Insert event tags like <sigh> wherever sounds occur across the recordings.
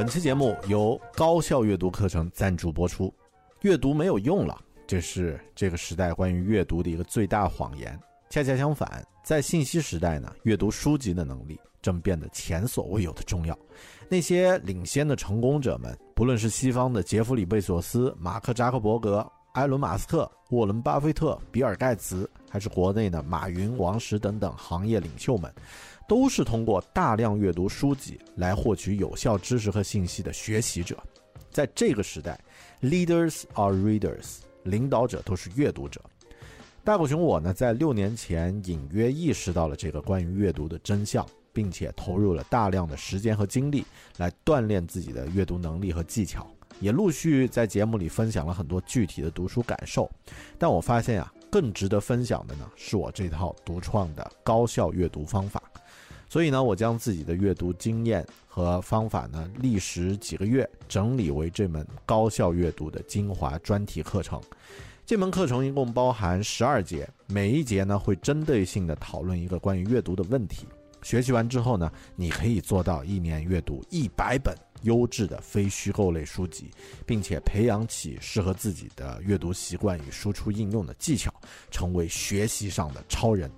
本期节目由高效阅读课程赞助播出。阅读没有用了，这是这个时代关于阅读的一个最大谎言。恰恰相反，在信息时代呢，阅读书籍的能力正变得前所未有的重要。那些领先的成功者们，不论是西方的杰弗里·贝索斯、马克·扎克伯格、埃伦·马斯克、沃伦·巴菲特、比尔·盖茨，还是国内的马云、王石等等行业领袖们，都是通过大量阅读书籍来获取有效知识和信息的学习者。在这个时代，leaders are readers，领导者都是阅读者。大狗熊我呢，在六年前隐约意识到了这个关于阅读的真相，并且投入了大量的时间和精力来锻炼自己的阅读能力和技巧，也陆续在节目里分享了很多具体的读书感受。但我发现呀，更值得分享的呢，是我这套独创的高效阅读方法。所以呢，我将自己的阅读经验和方法呢，历时几个月整理为这门高效阅读的精华专题课程。这门课程一共包含十二节，每一节呢会针对性的讨论一个关于阅读的问题。学习完之后呢，你可以做到一年阅读一百本优质的非虚构类书籍，并且培养起适合自己的阅读习惯与输出应用的技巧，成为学习上的超人。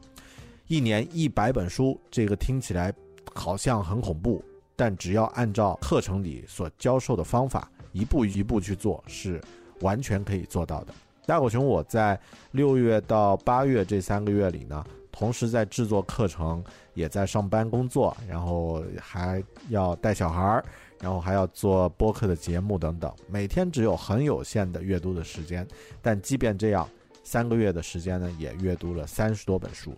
一年一百本书，这个听起来好像很恐怖，但只要按照课程里所教授的方法，一步一步去做，是完全可以做到的。大狗熊，我在六月到八月这三个月里呢，同时在制作课程，也在上班工作，然后还要带小孩儿，然后还要做播客的节目等等，每天只有很有限的阅读的时间。但即便这样，三个月的时间呢，也阅读了三十多本书。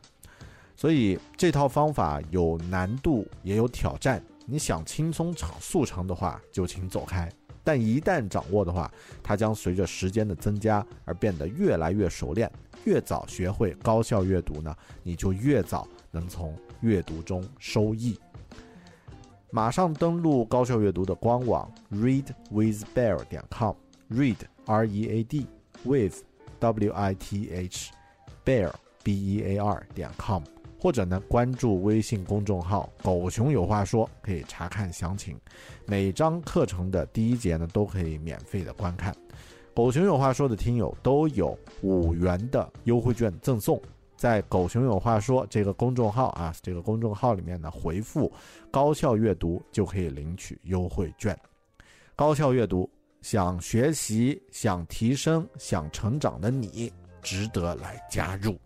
所以这套方法有难度，也有挑战。你想轻松成速成的话，就请走开。但一旦掌握的话，它将随着时间的增加而变得越来越熟练。越早学会高效阅读呢，你就越早能从阅读中收益。马上登录高效阅读的官网 readwithbear 点 com，read r e a d with w i t h bear b e a r 点 com。或者呢，关注微信公众号“狗熊有话说”，可以查看详情。每章课程的第一节呢，都可以免费的观看。狗熊有话说的听友都有五元的优惠券赠送，在“狗熊有话说”这个公众号啊，这个公众号里面呢，回复“高效阅读”就可以领取优惠券。高效阅读，想学习、想提升、想成长的你，值得来加入。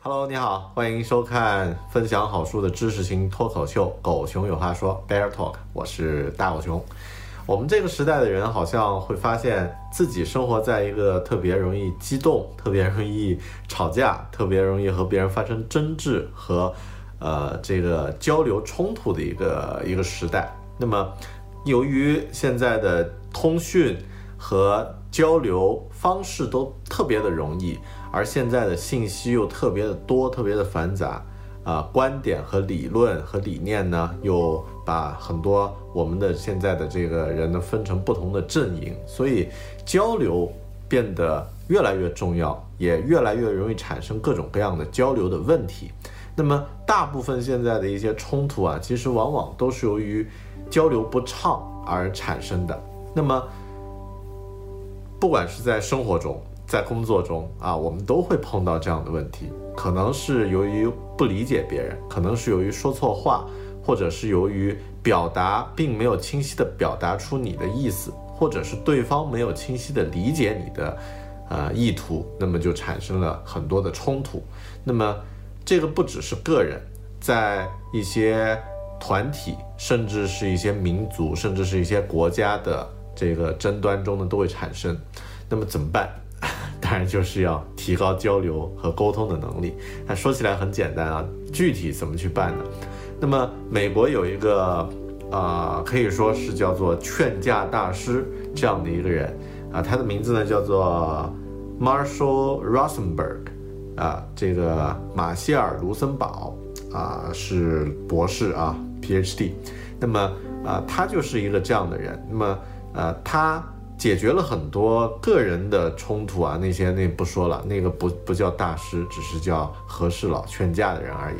Hello，你好，欢迎收看分享好书的知识型脱口秀《狗熊有话说》（Bear Talk），我是大狗熊。我们这个时代的人好像会发现自己生活在一个特别容易激动、特别容易吵架、特别容易和别人发生争执和呃这个交流冲突的一个一个时代。那么，由于现在的通讯和交流方式都特别的容易。而现在的信息又特别的多，特别的繁杂，啊，观点和理论和理念呢，又把很多我们的现在的这个人呢分成不同的阵营，所以交流变得越来越重要，也越来越容易产生各种各样的交流的问题。那么，大部分现在的一些冲突啊，其实往往都是由于交流不畅而产生的。那么，不管是在生活中，在工作中啊，我们都会碰到这样的问题，可能是由于不理解别人，可能是由于说错话，或者是由于表达并没有清晰的表达出你的意思，或者是对方没有清晰的理解你的呃意图，那么就产生了很多的冲突。那么这个不只是个人，在一些团体，甚至是一些民族，甚至是一些国家的这个争端中呢，都会产生。那么怎么办？当然 <laughs> 就是要提高交流和沟通的能力。那说起来很简单啊，具体怎么去办呢？那么美国有一个啊，可以说是叫做劝架大师这样的一个人啊，他的名字呢叫做 Marshall Rosenberg 啊，这个马歇尔·卢森堡啊是博士啊，PhD。那么啊，他就是一个这样的人。那么呃，他。解决了很多个人的冲突啊，那些那不说了，那个不不叫大师，只是叫和事佬劝架的人而已，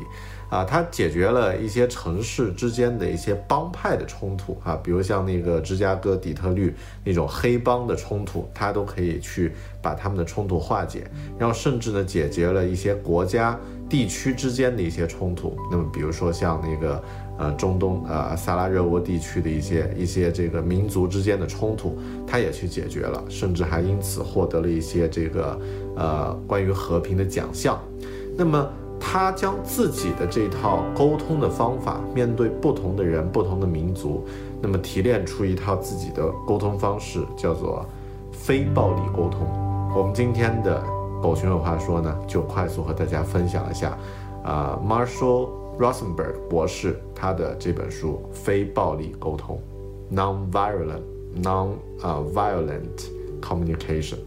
啊，他解决了一些城市之间的一些帮派的冲突啊，比如像那个芝加哥、底特律那种黑帮的冲突，他都可以去把他们的冲突化解，然后甚至呢解决了一些国家地区之间的一些冲突，那么比如说像那个。呃，中东呃萨拉热窝地区的一些一些这个民族之间的冲突，他也去解决了，甚至还因此获得了一些这个呃关于和平的奖项。那么他将自己的这套沟通的方法，面对不同的人、不同的民族，那么提炼出一套自己的沟通方式，叫做非暴力沟通。我们今天的狗熊有话说呢，就快速和大家分享一下，啊，Marshall。Rosenberg 博士他的这本书《非暴力沟通》（Non-violent Non 啊 Violent Communication）。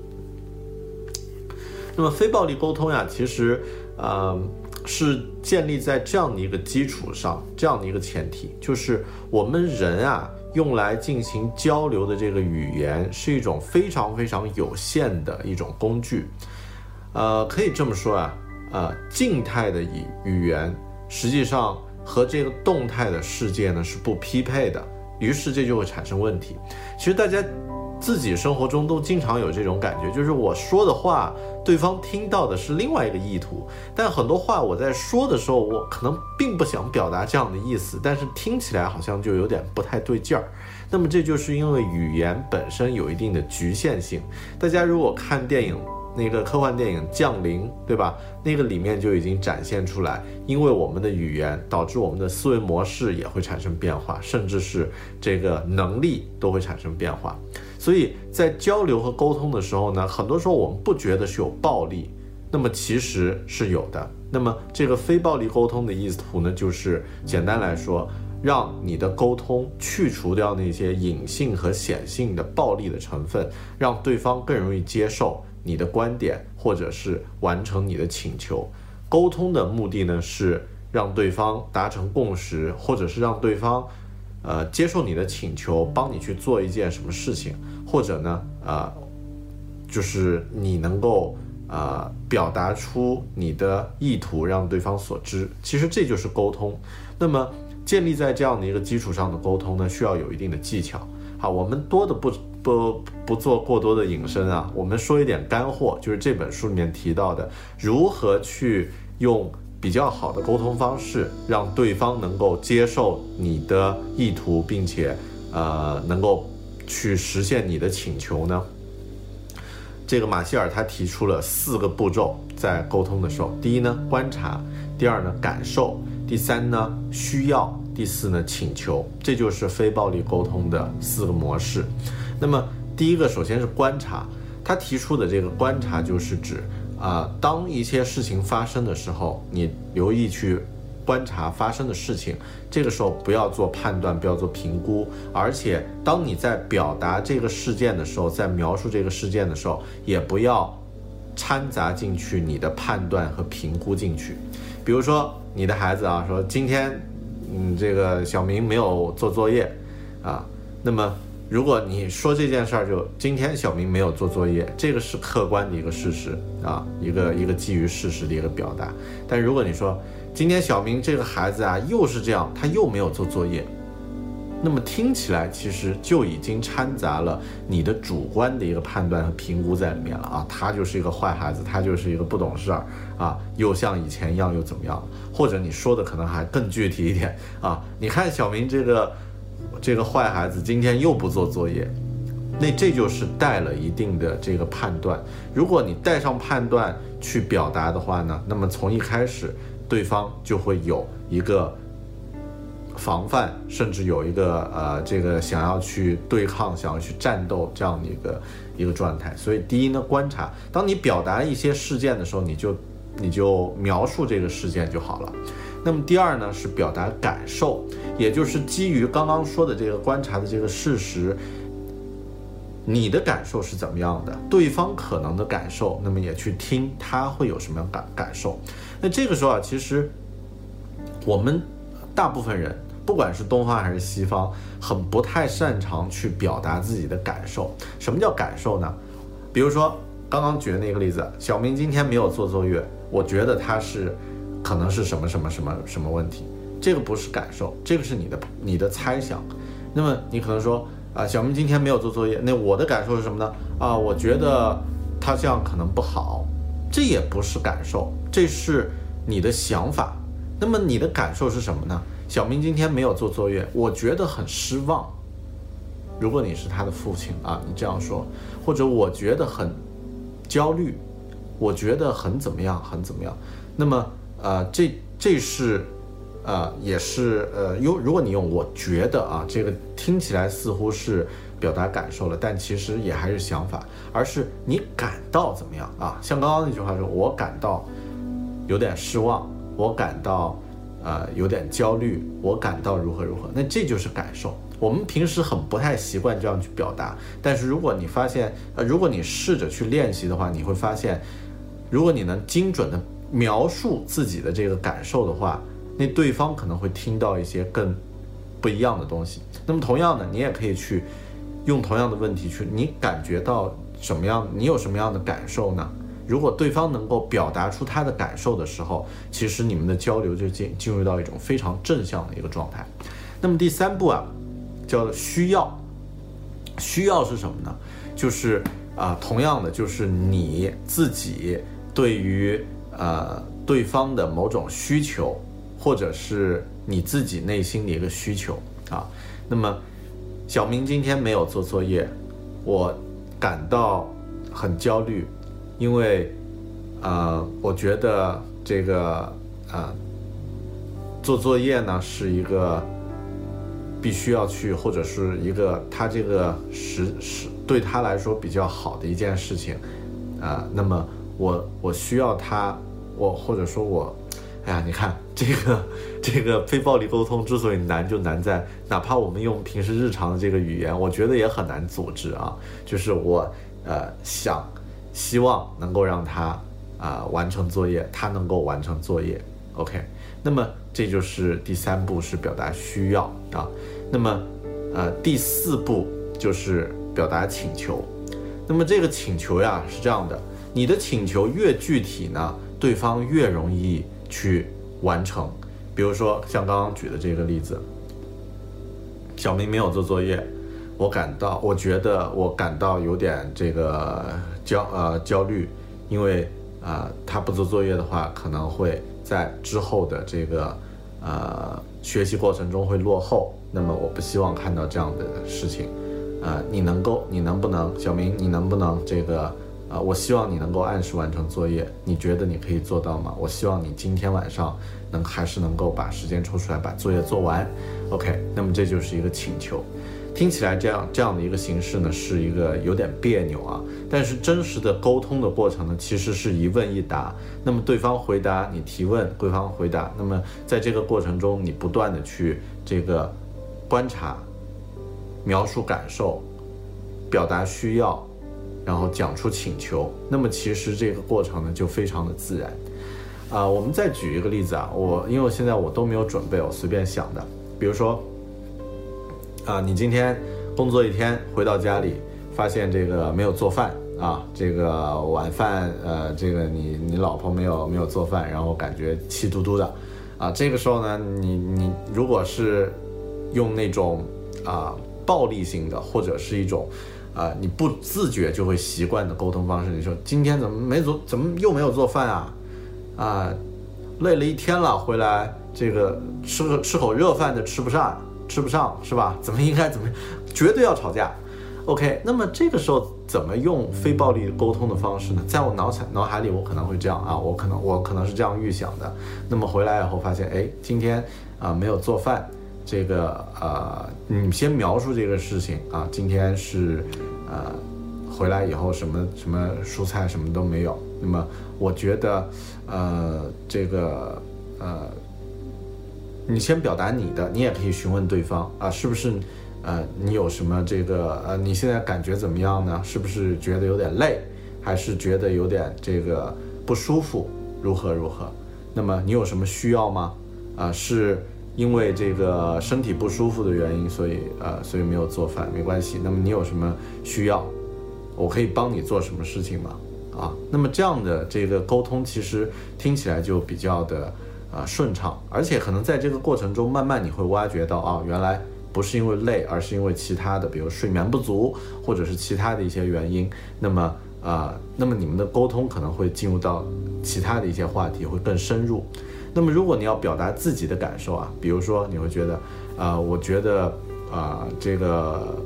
那么非暴力沟通呀，其实呃是建立在这样的一个基础上，这样的一个前提，就是我们人啊用来进行交流的这个语言是一种非常非常有限的一种工具。呃，可以这么说啊，呃，静态的语语言。实际上和这个动态的世界呢是不匹配的，于是这就会产生问题。其实大家自己生活中都经常有这种感觉，就是我说的话，对方听到的是另外一个意图。但很多话我在说的时候，我可能并不想表达这样的意思，但是听起来好像就有点不太对劲儿。那么这就是因为语言本身有一定的局限性。大家如果看电影。那个科幻电影《降临》，对吧？那个里面就已经展现出来，因为我们的语言导致我们的思维模式也会产生变化，甚至是这个能力都会产生变化。所以在交流和沟通的时候呢，很多时候我们不觉得是有暴力，那么其实是有的。那么这个非暴力沟通的意图呢，就是简单来说，让你的沟通去除掉那些隐性和显性的暴力的成分，让对方更容易接受。你的观点，或者是完成你的请求，沟通的目的呢是让对方达成共识，或者是让对方，呃，接受你的请求，帮你去做一件什么事情，或者呢，呃，就是你能够呃表达出你的意图，让对方所知。其实这就是沟通。那么建立在这样的一个基础上的沟通呢，需要有一定的技巧。好，我们多的不。不不做过多的引申啊，我们说一点干货，就是这本书里面提到的，如何去用比较好的沟通方式，让对方能够接受你的意图，并且呃能够去实现你的请求呢？这个马歇尔他提出了四个步骤，在沟通的时候，第一呢观察，第二呢感受，第三呢需要，第四呢请求，这就是非暴力沟通的四个模式。那么，第一个首先是观察，他提出的这个观察就是指啊，当一些事情发生的时候，你留意去观察发生的事情，这个时候不要做判断，不要做评估，而且当你在表达这个事件的时候，在描述这个事件的时候，也不要掺杂进去你的判断和评估进去。比如说，你的孩子啊，说今天，嗯，这个小明没有做作业，啊，那么。如果你说这件事儿，就今天小明没有做作业，这个是客观的一个事实啊，一个一个基于事实的一个表达。但如果你说今天小明这个孩子啊，又是这样，他又没有做作业，那么听起来其实就已经掺杂了你的主观的一个判断和评估在里面了啊，他就是一个坏孩子，他就是一个不懂事儿啊，又像以前一样又怎么样？或者你说的可能还更具体一点啊，你看小明这个这个坏孩子今天又不做作业，那这就是带了一定的这个判断。如果你带上判断去表达的话呢，那么从一开始对方就会有一个。防范，甚至有一个呃，这个想要去对抗、想要去战斗这样的一个一个状态。所以，第一呢，观察，当你表达一些事件的时候，你就你就描述这个事件就好了。那么，第二呢，是表达感受，也就是基于刚刚说的这个观察的这个事实，你的感受是怎么样的，对方可能的感受，那么也去听他会有什么样感感受。那这个时候啊，其实我们大部分人。不管是东方还是西方，很不太擅长去表达自己的感受。什么叫感受呢？比如说刚刚举的那个例子，小明今天没有做作业，我觉得他是可能是什么什么什么什么问题。这个不是感受，这个是你的你的猜想。那么你可能说啊，小明今天没有做作业，那我的感受是什么呢？啊，我觉得他这样可能不好。这也不是感受，这是你的想法。那么你的感受是什么呢？小明今天没有做作业，我觉得很失望。如果你是他的父亲啊，你这样说，或者我觉得很焦虑，我觉得很怎么样，很怎么样。那么，呃，这这是，呃，也是，呃，用如果你用我觉得啊，这个听起来似乎是表达感受了，但其实也还是想法，而是你感到怎么样啊？像刚刚那句话说，我感到有点失望，我感到。呃，有点焦虑，我感到如何如何，那这就是感受。我们平时很不太习惯这样去表达，但是如果你发现，呃，如果你试着去练习的话，你会发现，如果你能精准的描述自己的这个感受的话，那对方可能会听到一些更不一样的东西。那么同样的，你也可以去用同样的问题去，你感觉到什么样？你有什么样的感受呢？如果对方能够表达出他的感受的时候，其实你们的交流就进进入到一种非常正向的一个状态。那么第三步啊，叫做需要。需要是什么呢？就是啊，同样的，就是你自己对于呃对方的某种需求，或者是你自己内心的一个需求啊。那么小明今天没有做作业，我感到很焦虑。因为，呃，我觉得这个呃，做作业呢是一个必须要去，或者是一个他这个是是对他来说比较好的一件事情，啊，那么我我需要他，我或者说我，哎呀，你看这个 <laughs> 这个 <laughs> 非暴力沟通之所以难，就难在哪怕我们用平时日常的这个语言，我觉得也很难组织啊，就是我呃想。希望能够让他啊完成作业，他能够完成作业，OK。那么这就是第三步是表达需要啊。那么呃第四步就是表达请求。那么这个请求呀是这样的，你的请求越具体呢，对方越容易去完成。比如说像刚刚举的这个例子，小明没有做作业。我感到，我觉得我感到有点这个焦呃焦虑，因为啊他不做作业的话，可能会在之后的这个呃学习过程中会落后。那么我不希望看到这样的事情，呃，你能够，你能不能，小明，你能不能这个啊？我希望你能够按时完成作业。你觉得你可以做到吗？我希望你今天晚上能还是能够把时间抽出来把作业做完。OK，那么这就是一个请求。听起来这样这样的一个形式呢，是一个有点别扭啊。但是真实的沟通的过程呢，其实是一问一答。那么对方回答你提问，对方回答。那么在这个过程中，你不断的去这个观察、描述感受、表达需要，然后讲出请求。那么其实这个过程呢，就非常的自然。啊，我们再举一个例子啊，我因为我现在我都没有准备，我随便想的，比如说。啊，你今天工作一天回到家里，发现这个没有做饭啊，这个晚饭呃，这个你你老婆没有没有做饭，然后感觉气嘟嘟的，啊，这个时候呢，你你如果是用那种啊暴力性的，或者是一种啊你不自觉就会习惯的沟通方式。你说今天怎么没做，怎么又没有做饭啊？啊，累了一天了，回来这个吃个吃口热饭都吃不上，吃不上是吧？怎么应该怎么，绝对要吵架。OK，那么这个时候怎么用非暴力沟通的方式呢？在我脑海脑海里，我可能会这样啊，我可能我可能是这样预想的。那么回来以后发现，哎，今天啊没有做饭，这个呃，你先描述这个事情啊，今天是呃回来以后什么什么蔬菜什么都没有。那么我觉得呃这个呃，你先表达你的，你也可以询问对方啊，是不是？呃，你有什么这个呃，你现在感觉怎么样呢？是不是觉得有点累，还是觉得有点这个不舒服？如何如何？那么你有什么需要吗？啊，是因为这个身体不舒服的原因，所以呃，所以没有做饭，没关系。那么你有什么需要？我可以帮你做什么事情吗？啊，那么这样的这个沟通其实听起来就比较的啊顺畅，而且可能在这个过程中，慢慢你会挖掘到啊，原来。不是因为累，而是因为其他的，比如睡眠不足，或者是其他的一些原因。那么，啊，那么你们的沟通可能会进入到其他的一些话题，会更深入。那么，如果你要表达自己的感受啊，比如说你会觉得，啊，我觉得，啊，这个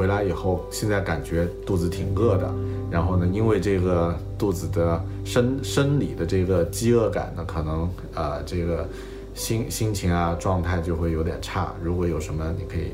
回来以后，现在感觉肚子挺饿的。然后呢，因为这个肚子的生生理的这个饥饿感呢，可能，啊，这个。心心情啊，状态就会有点差。如果有什么，你可以，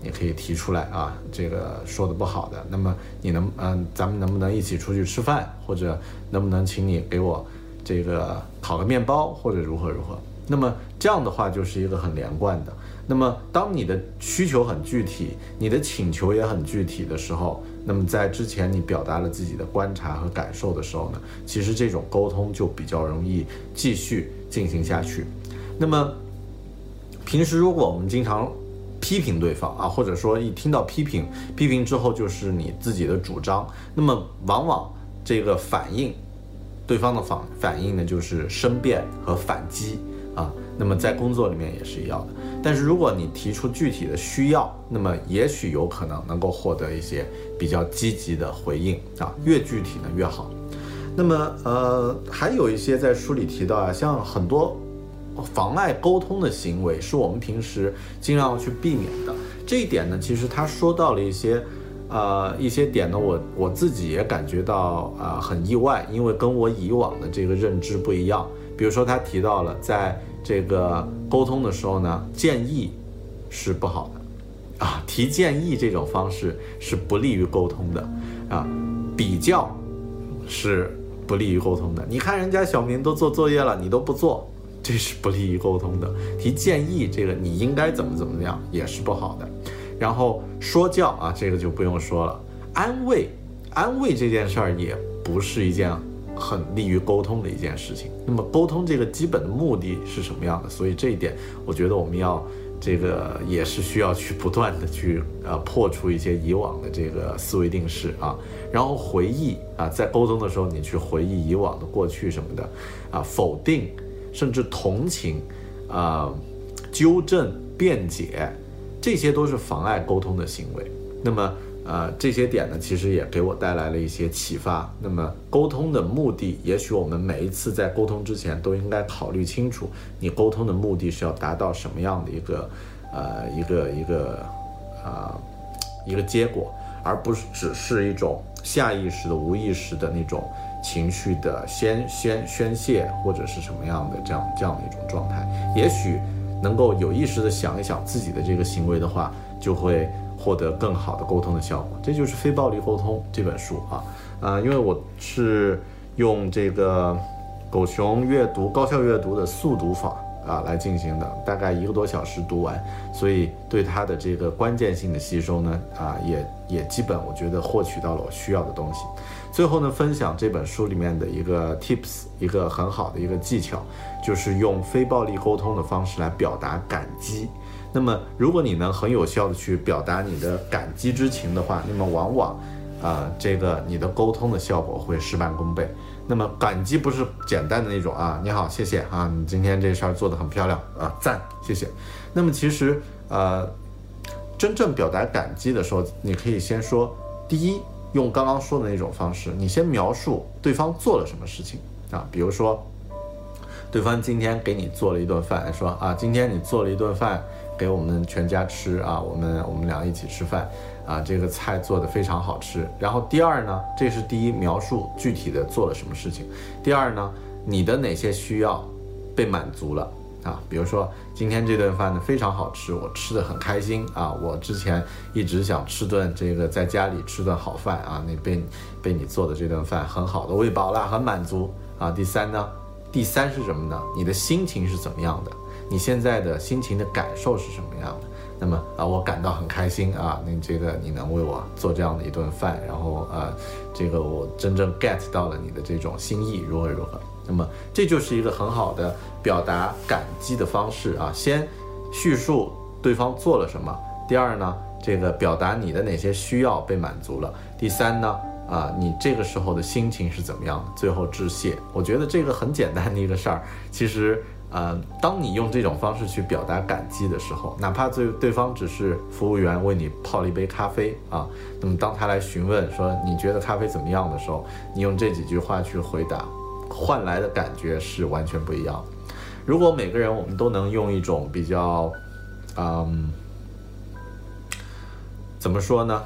你可以提出来啊。这个说的不好的，那么你能，嗯，咱们能不能一起出去吃饭，或者能不能请你给我这个烤个面包，或者如何如何？那么这样的话就是一个很连贯的。那么当你的需求很具体，你的请求也很具体的时候，那么在之前你表达了自己的观察和感受的时候呢，其实这种沟通就比较容易继续进行下去。那么，平时如果我们经常批评对方啊，或者说一听到批评，批评之后就是你自己的主张，那么往往这个反应，对方的反反应呢就是申辩和反击啊。那么在工作里面也是一样的。但是如果你提出具体的需要，那么也许有可能能够获得一些比较积极的回应啊。越具体呢越好。那么呃，还有一些在书里提到啊，像很多。妨碍沟通的行为是我们平时尽量要去避免的。这一点呢，其实他说到了一些，呃，一些点呢，我我自己也感觉到啊很意外，因为跟我以往的这个认知不一样。比如说，他提到了在这个沟通的时候呢，建议是不好的，啊，提建议这种方式是不利于沟通的，啊，比较是不利于沟通的。你看人家小明都做作业了，你都不做。这是不利于沟通的。提建议，这个你应该怎么怎么样，也是不好的。然后说教啊，这个就不用说了。安慰，安慰这件事儿也不是一件很利于沟通的一件事情。那么沟通这个基本的目的是什么样的？所以这一点，我觉得我们要这个也是需要去不断的去呃破除一些以往的这个思维定式啊。然后回忆啊，在沟通的时候，你去回忆以往的过去什么的啊，否定。甚至同情，啊，纠正、辩解，这些都是妨碍沟通的行为。那么，呃，这些点呢，其实也给我带来了一些启发。那么，沟通的目的，也许我们每一次在沟通之前都应该考虑清楚，你沟通的目的是要达到什么样的一个，呃，一个一个，啊，一个结果，而不是只是一种下意识的、无意识的那种。情绪的宣宣宣泄，或者是什么样的这样这样的一种状态，也许能够有意识的想一想自己的这个行为的话，就会获得更好的沟通的效果。这就是《非暴力沟通》这本书啊，啊，因为我是用这个狗熊阅读高效阅读的速读法啊来进行的，大概一个多小时读完，所以对它的这个关键性的吸收呢，啊，也也基本我觉得获取到了我需要的东西。最后呢，分享这本书里面的一个 tips，一个很好的一个技巧，就是用非暴力沟通的方式来表达感激。那么，如果你能很有效的去表达你的感激之情的话，那么往往，啊，这个你的沟通的效果会事半功倍。那么，感激不是简单的那种啊，你好，谢谢啊，你今天这事儿做得很漂亮啊，赞，谢谢。那么其实，呃。真正表达感激的时候，你可以先说，第一，用刚刚说的那种方式，你先描述对方做了什么事情啊，比如说，对方今天给你做了一顿饭，说啊，今天你做了一顿饭给我们全家吃啊，我们我们俩一起吃饭啊，这个菜做的非常好吃。然后第二呢，这是第一，描述具体的做了什么事情。第二呢，你的哪些需要被满足了？啊，比如说今天这顿饭呢非常好吃，我吃的很开心啊。我之前一直想吃顿这个在家里吃顿好饭啊，那被被你做的这顿饭很好的喂饱了，很满足啊。第三呢，第三是什么呢？你的心情是怎么样的？你现在的心情的感受是什么样的？那么啊，我感到很开心啊。那这个你能为我做这样的一顿饭，然后呃，这个我真正 get 到了你的这种心意，如何如何？那么这就是一个很好的表达感激的方式啊！先叙述对方做了什么，第二呢，这个表达你的哪些需要被满足了，第三呢，啊，你这个时候的心情是怎么样的？最后致谢。我觉得这个很简单的一个事儿，其实，呃，当你用这种方式去表达感激的时候，哪怕对对方只是服务员为你泡了一杯咖啡啊，那么当他来询问说你觉得咖啡怎么样的时候，你用这几句话去回答。换来的感觉是完全不一样。如果每个人我们都能用一种比较，嗯，怎么说呢？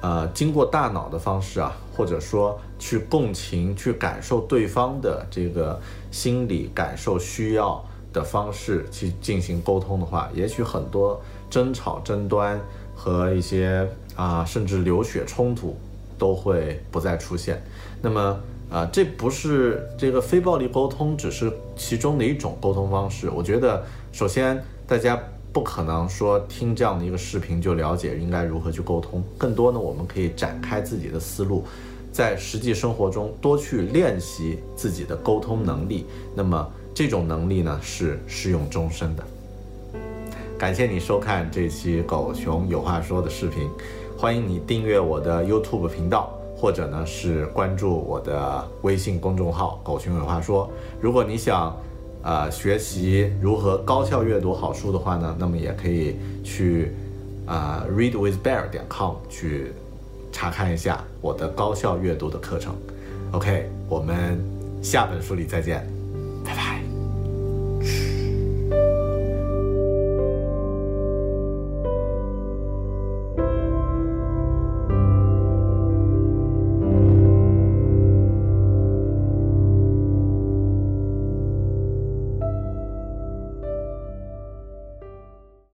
呃，经过大脑的方式啊，或者说去共情、去感受对方的这个心理感受、需要的方式去进行沟通的话，也许很多争吵、争端和一些啊，甚至流血冲突都会不再出现。那么。啊，这不是这个非暴力沟通，只是其中的一种沟通方式。我觉得，首先大家不可能说听这样的一个视频就了解应该如何去沟通。更多呢，我们可以展开自己的思路，在实际生活中多去练习自己的沟通能力。那么这种能力呢，是适用终身的。感谢你收看这期狗熊有话说的视频，欢迎你订阅我的 YouTube 频道。或者呢是关注我的微信公众号“狗熊有话说”。如果你想，呃，学习如何高效阅读好书的话呢，那么也可以去，啊，readwithbear 点 com 去查看一下我的高效阅读的课程。OK，我们下本书里再见。